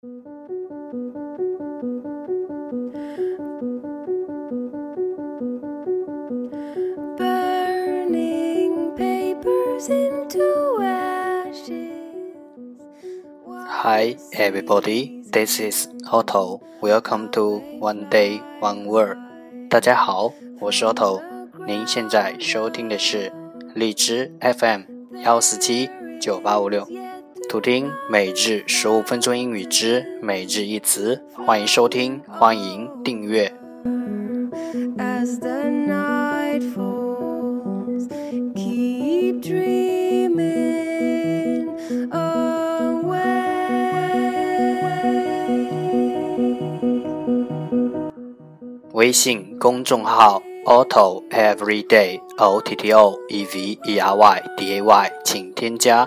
Hi, everybody. This is Otto. Welcome to One Day One Word. 大家好，我是 Otto。您现在收听的是荔枝 FM 幺四七九八五六，图听每日十五分钟英语之每日一词。欢迎收听，欢迎订阅。as the night falls，keep dreaming 微信公众号 Otto Everyday O T T O E V E R Y D A Y，请添加，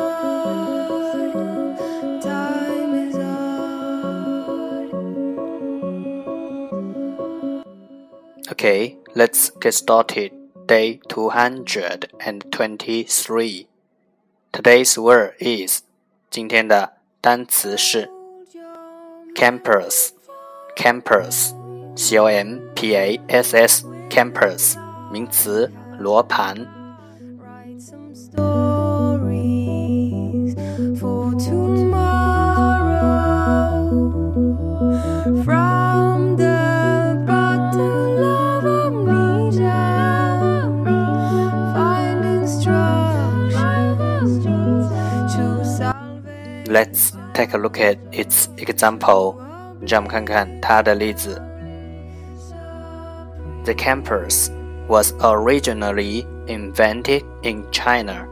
Okay, let's get started. Day 223. Today's word is 今天的单词是 campus, campus, C O M P A S S, campus. 名词罗盘。 Let's take a look at its example. 让我们看看它的例子。The campus was originally invented in China。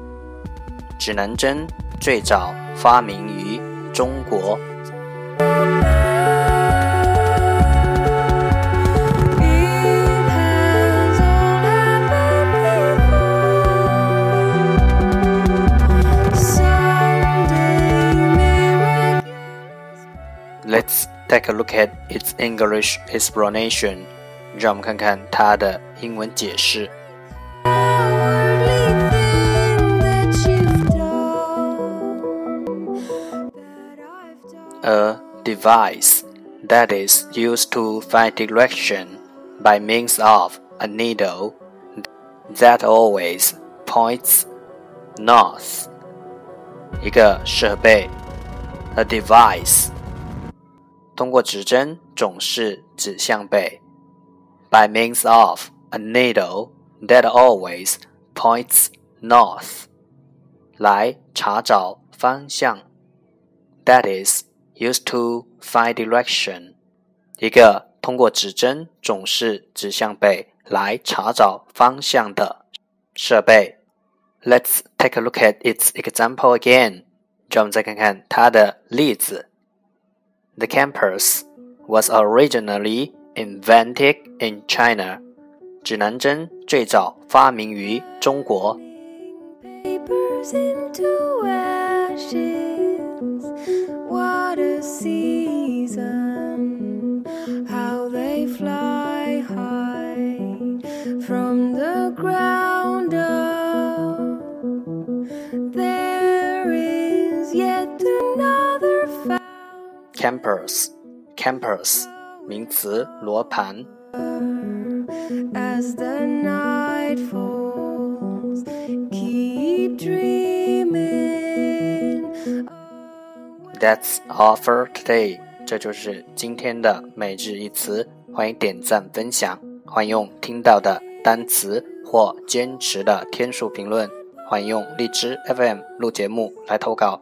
指南针最早发明于中国。 take a look at its English explanation. 让我们看看它的英文解释。A device that is used to find direction by means of a needle that always points north. 一个设备，a device， 通过指针总是指向北。by means of a needle that always points north 来查找方向 that is used to find direction 一个通过指针总是指向北来查找方向的设备。Let's take a look at its example again. 让我们再看看它的例子。 The campus was originally invented in China，指南针最早发明于中国。Campus, Campus. 名词罗盘。That's all for today。这就是今天的每日一词。欢迎点赞分享，欢迎用听到的单词或坚持的天数评论，欢迎用荔枝 FM 录节目来投稿，